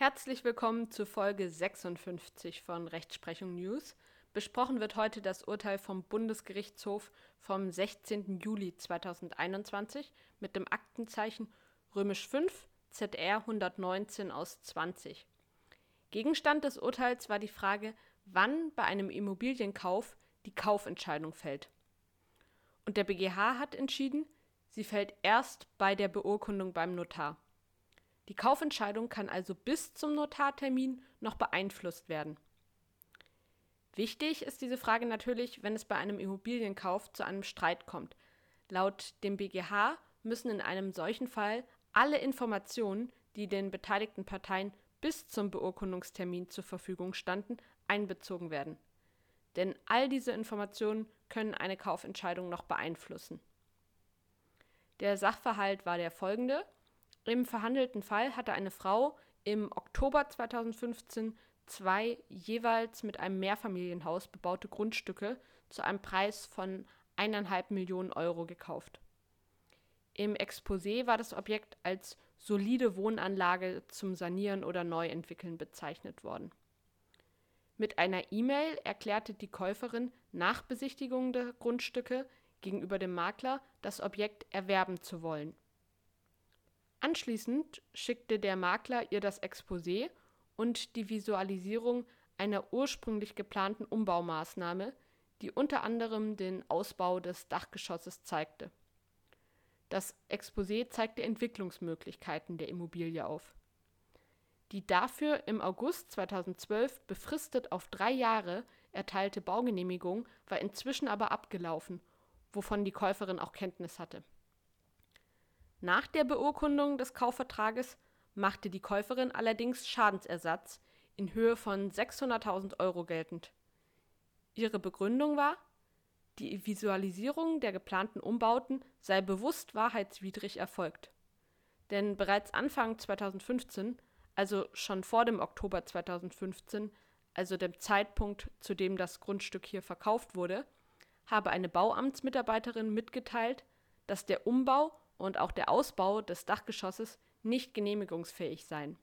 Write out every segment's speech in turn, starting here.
Herzlich willkommen zu Folge 56 von Rechtsprechung News. Besprochen wird heute das Urteil vom Bundesgerichtshof vom 16. Juli 2021 mit dem Aktenzeichen Römisch 5 ZR 119 aus 20. Gegenstand des Urteils war die Frage, wann bei einem Immobilienkauf die Kaufentscheidung fällt. Und der BGH hat entschieden, sie fällt erst bei der Beurkundung beim Notar. Die Kaufentscheidung kann also bis zum Notartermin noch beeinflusst werden. Wichtig ist diese Frage natürlich, wenn es bei einem Immobilienkauf zu einem Streit kommt. Laut dem BGH müssen in einem solchen Fall alle Informationen, die den beteiligten Parteien bis zum Beurkundungstermin zur Verfügung standen, einbezogen werden. Denn all diese Informationen können eine Kaufentscheidung noch beeinflussen. Der Sachverhalt war der folgende. Im verhandelten Fall hatte eine Frau im Oktober 2015 zwei jeweils mit einem Mehrfamilienhaus bebaute Grundstücke zu einem Preis von 1,5 Millionen Euro gekauft. Im Exposé war das Objekt als solide Wohnanlage zum Sanieren oder Neuentwickeln bezeichnet worden. Mit einer E-Mail erklärte die Käuferin nach Besichtigung der Grundstücke gegenüber dem Makler das Objekt erwerben zu wollen. Anschließend schickte der Makler ihr das Exposé und die Visualisierung einer ursprünglich geplanten Umbaumaßnahme, die unter anderem den Ausbau des Dachgeschosses zeigte. Das Exposé zeigte Entwicklungsmöglichkeiten der Immobilie auf. Die dafür im August 2012 befristet auf drei Jahre erteilte Baugenehmigung war inzwischen aber abgelaufen, wovon die Käuferin auch Kenntnis hatte nach der Beurkundung des Kaufvertrages machte die Käuferin allerdings Schadensersatz in Höhe von 600.000 Euro geltend. Ihre Begründung war, die Visualisierung der geplanten Umbauten sei bewusst wahrheitswidrig erfolgt. Denn bereits Anfang 2015, also schon vor dem Oktober 2015, also dem Zeitpunkt, zu dem das Grundstück hier verkauft wurde, habe eine Bauamtsmitarbeiterin mitgeteilt, dass der Umbau und auch der Ausbau des Dachgeschosses nicht genehmigungsfähig seien.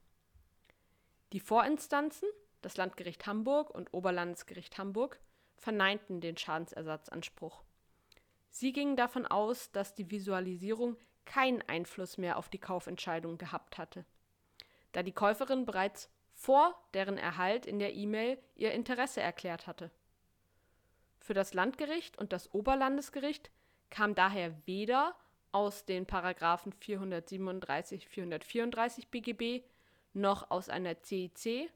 Die Vorinstanzen, das Landgericht Hamburg und Oberlandesgericht Hamburg, verneinten den Schadensersatzanspruch. Sie gingen davon aus, dass die Visualisierung keinen Einfluss mehr auf die Kaufentscheidung gehabt hatte, da die Käuferin bereits vor deren Erhalt in der E-Mail ihr Interesse erklärt hatte. Für das Landgericht und das Oberlandesgericht kam daher weder aus den Paragraphen 437, 434 BGB noch aus einer CIC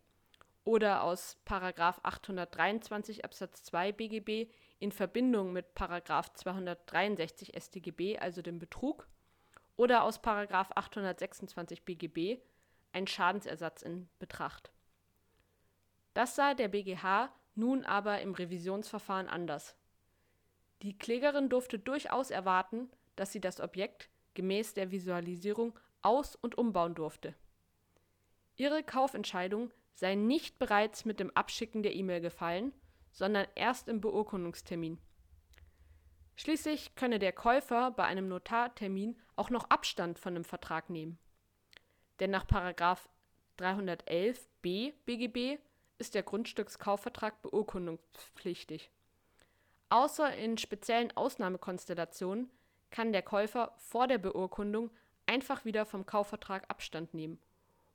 oder aus Paragraph 823 Absatz 2 BGB in Verbindung mit Paragraph 263 StGB, also dem Betrug, oder aus Paragraph 826 BGB ein Schadensersatz in Betracht. Das sah der BGH nun aber im Revisionsverfahren anders. Die Klägerin durfte durchaus erwarten, dass sie das Objekt gemäß der Visualisierung aus- und umbauen durfte. Ihre Kaufentscheidung sei nicht bereits mit dem Abschicken der E-Mail gefallen, sondern erst im Beurkundungstermin. Schließlich könne der Käufer bei einem Notartermin auch noch Abstand von dem Vertrag nehmen. Denn nach 311b BGB ist der Grundstückskaufvertrag beurkundungspflichtig. Außer in speziellen Ausnahmekonstellationen kann der Käufer vor der Beurkundung einfach wieder vom Kaufvertrag Abstand nehmen,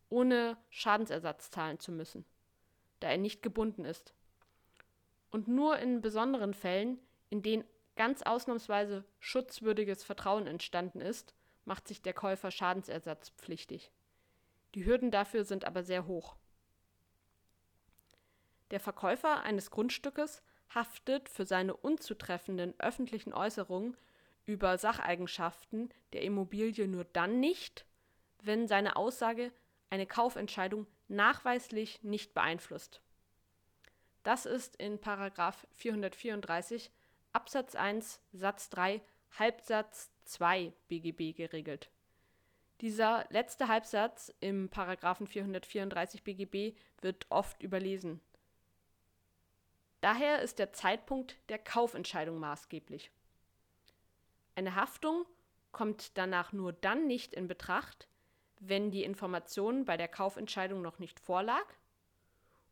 ohne Schadensersatz zahlen zu müssen, da er nicht gebunden ist. Und nur in besonderen Fällen, in denen ganz ausnahmsweise schutzwürdiges Vertrauen entstanden ist, macht sich der Käufer schadensersatzpflichtig. Die Hürden dafür sind aber sehr hoch. Der Verkäufer eines Grundstückes haftet für seine unzutreffenden öffentlichen Äußerungen über Sacheigenschaften der Immobilie nur dann nicht, wenn seine Aussage eine Kaufentscheidung nachweislich nicht beeinflusst. Das ist in 434 Absatz 1 Satz 3 Halbsatz 2 BGB geregelt. Dieser letzte Halbsatz im 434 BGB wird oft überlesen. Daher ist der Zeitpunkt der Kaufentscheidung maßgeblich. Eine Haftung kommt danach nur dann nicht in Betracht, wenn die Information bei der Kaufentscheidung noch nicht vorlag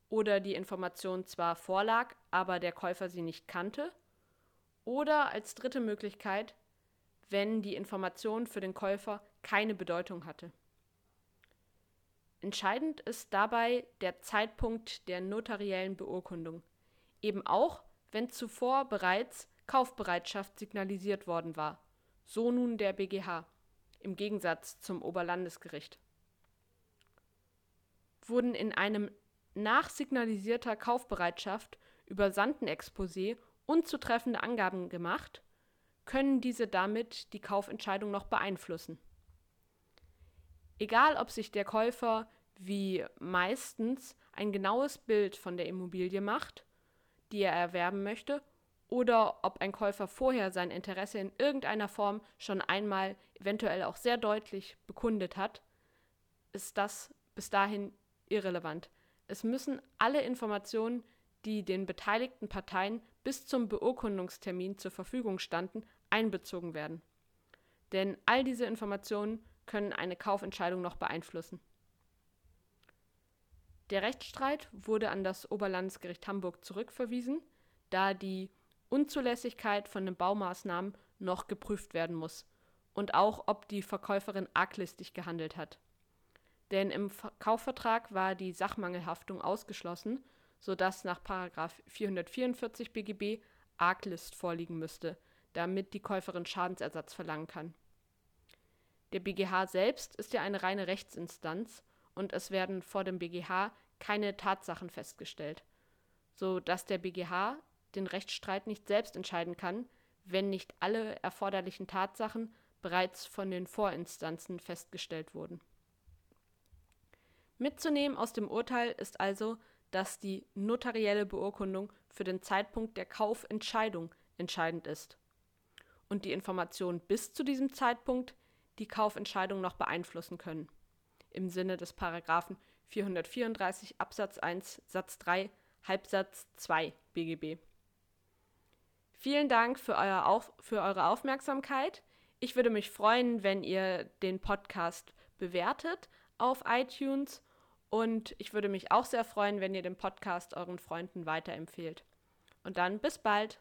oder die Information zwar vorlag, aber der Käufer sie nicht kannte oder als dritte Möglichkeit, wenn die Information für den Käufer keine Bedeutung hatte. Entscheidend ist dabei der Zeitpunkt der notariellen Beurkundung, eben auch, wenn zuvor bereits Kaufbereitschaft signalisiert worden war, so nun der BGH, im Gegensatz zum Oberlandesgericht. Wurden in einem nach signalisierter Kaufbereitschaft über Sandenexposé unzutreffende Angaben gemacht, können diese damit die Kaufentscheidung noch beeinflussen. Egal, ob sich der Käufer wie meistens ein genaues Bild von der Immobilie macht, die er erwerben möchte, oder ob ein Käufer vorher sein Interesse in irgendeiner Form schon einmal, eventuell auch sehr deutlich bekundet hat, ist das bis dahin irrelevant. Es müssen alle Informationen, die den beteiligten Parteien bis zum Beurkundungstermin zur Verfügung standen, einbezogen werden. Denn all diese Informationen können eine Kaufentscheidung noch beeinflussen. Der Rechtsstreit wurde an das Oberlandesgericht Hamburg zurückverwiesen, da die Unzulässigkeit von den Baumaßnahmen noch geprüft werden muss und auch, ob die Verkäuferin arglistig gehandelt hat. Denn im Kaufvertrag war die Sachmangelhaftung ausgeschlossen, sodass nach 444 BGB Arglist vorliegen müsste, damit die Käuferin Schadensersatz verlangen kann. Der BGH selbst ist ja eine reine Rechtsinstanz und es werden vor dem BGH keine Tatsachen festgestellt, so dass der BGH den Rechtsstreit nicht selbst entscheiden kann, wenn nicht alle erforderlichen Tatsachen bereits von den Vorinstanzen festgestellt wurden. Mitzunehmen aus dem Urteil ist also, dass die notarielle Beurkundung für den Zeitpunkt der Kaufentscheidung entscheidend ist und die Informationen bis zu diesem Zeitpunkt die Kaufentscheidung noch beeinflussen können. Im Sinne des Paragraphen 434 Absatz 1 Satz 3 Halbsatz 2 BGB. Vielen Dank für, euer Auf für eure Aufmerksamkeit. Ich würde mich freuen, wenn ihr den Podcast bewertet auf iTunes und ich würde mich auch sehr freuen, wenn ihr den Podcast euren Freunden weiterempfehlt. Und dann bis bald.